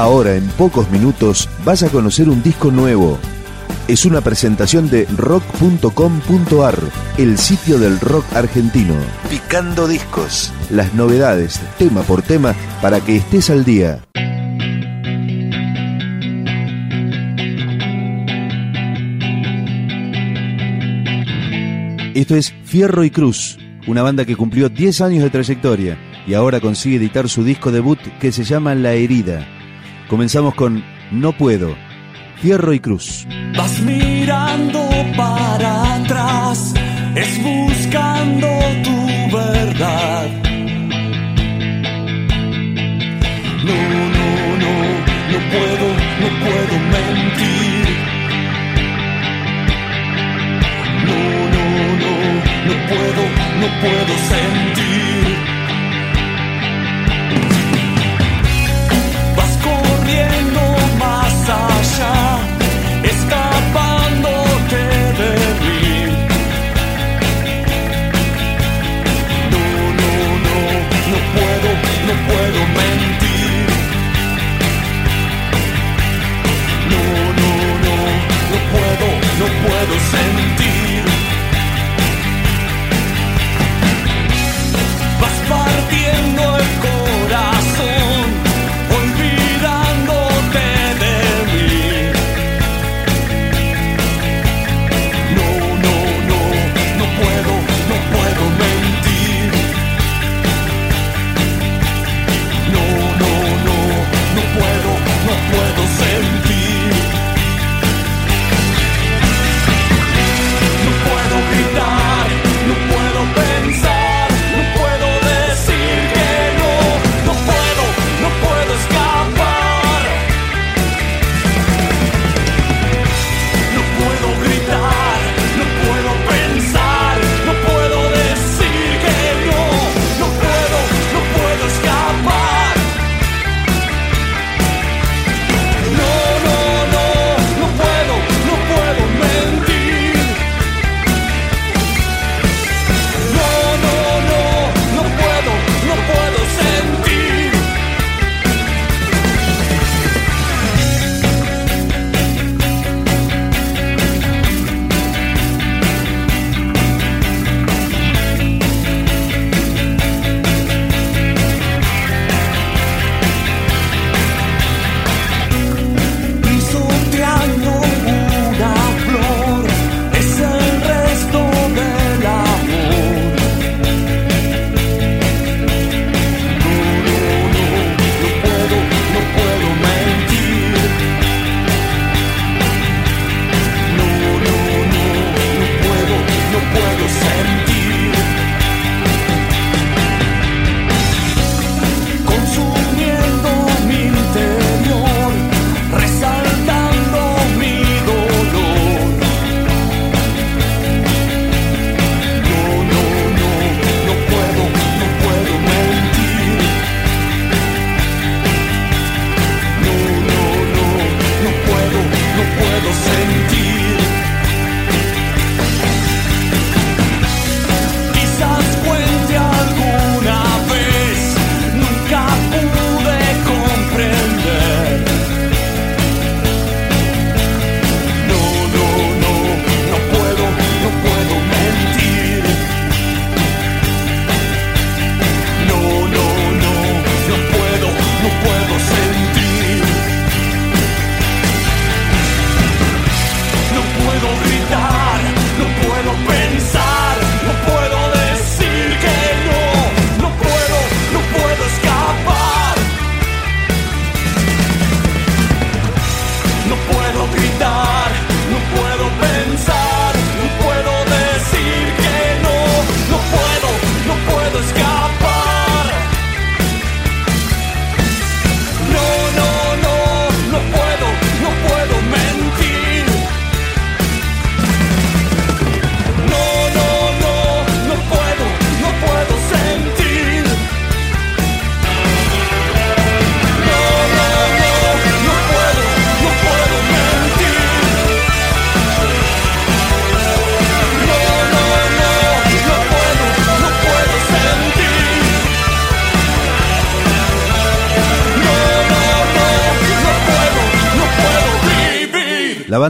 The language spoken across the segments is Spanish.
Ahora, en pocos minutos, vas a conocer un disco nuevo. Es una presentación de rock.com.ar, el sitio del rock argentino. Picando discos. Las novedades, tema por tema, para que estés al día. Esto es Fierro y Cruz, una banda que cumplió 10 años de trayectoria y ahora consigue editar su disco debut que se llama La Herida. Comenzamos con No Puedo, Fierro y Cruz. Vas mirando para atrás, es buscando tu verdad. No, no, no, no puedo, no puedo mentir. No, no, no, no puedo, no puedo sentir.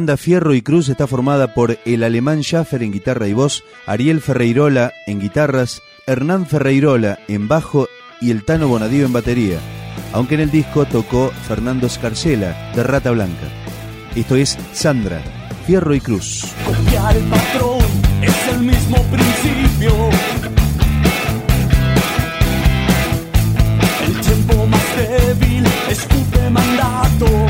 Banda Fierro y Cruz está formada por el alemán Schaffer en guitarra y voz, Ariel Ferreirola en guitarras, Hernán Ferreirola en bajo y el Tano Bonadío en batería, aunque en el disco tocó Fernando Scarcella de Rata Blanca. Esto es Sandra, Fierro y Cruz. El es tiempo más débil escupe mandato.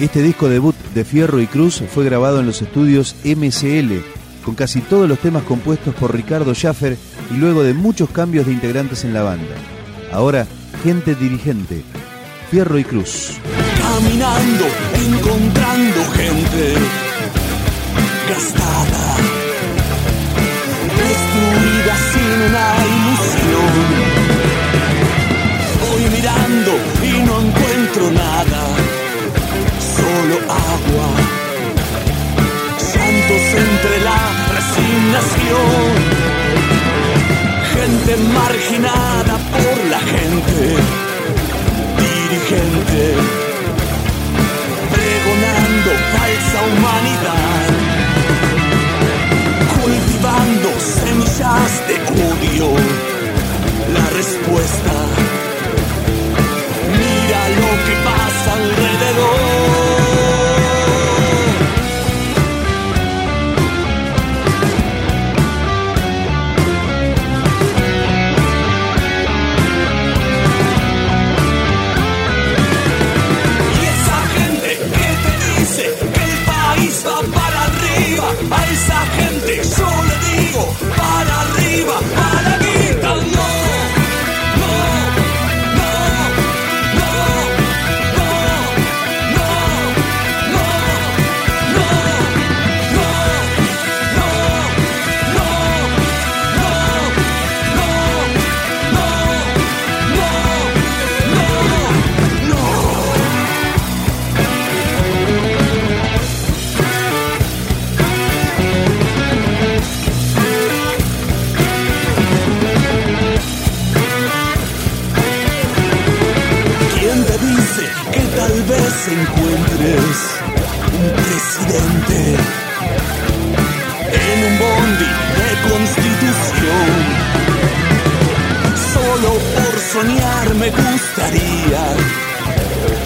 Este disco debut de Fierro y Cruz fue grabado en los estudios MCL, con casi todos los temas compuestos por Ricardo Schaffer y luego de muchos cambios de integrantes en la banda. Ahora, gente dirigente, Fierro y Cruz. caminando, encontrando gente gastada, sin una ilusión. un presidente en un bondi de constitución. Solo por soñar me gustaría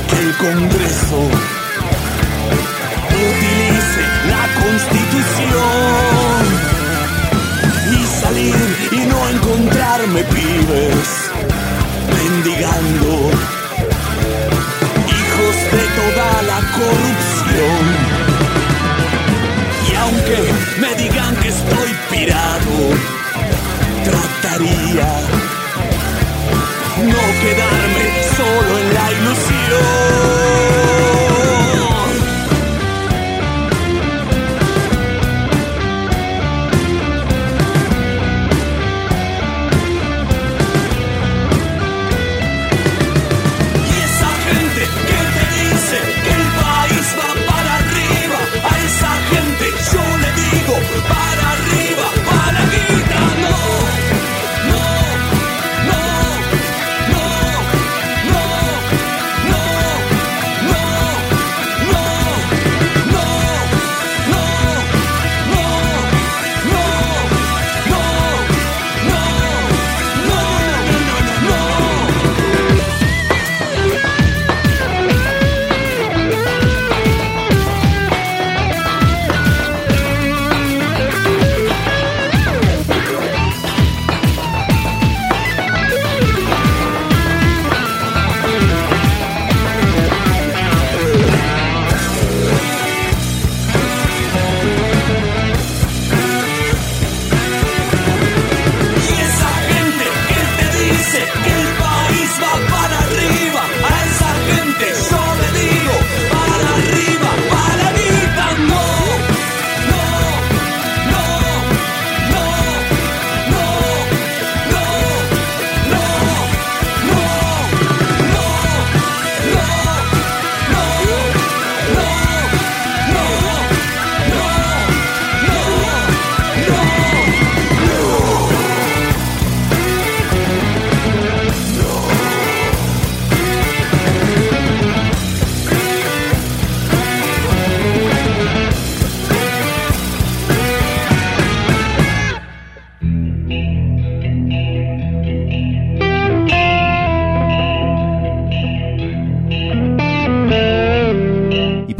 que el Congreso utilice la constitución y salir y no encontrarme pibes mendigando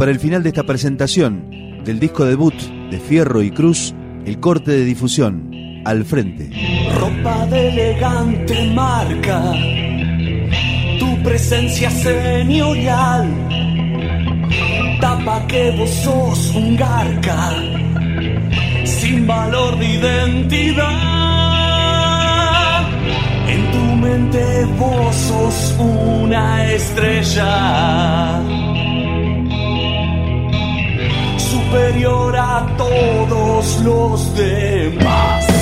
para el final de esta presentación del disco debut de Fierro y Cruz, el corte de difusión, al frente. Ropa de elegante marca, tu presencia señorial, tapa que vos sos un garca, sin valor de identidad. En tu mente vos sos una estrella superior a todos los demás.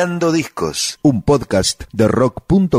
Picando Discos, un podcast de rock.com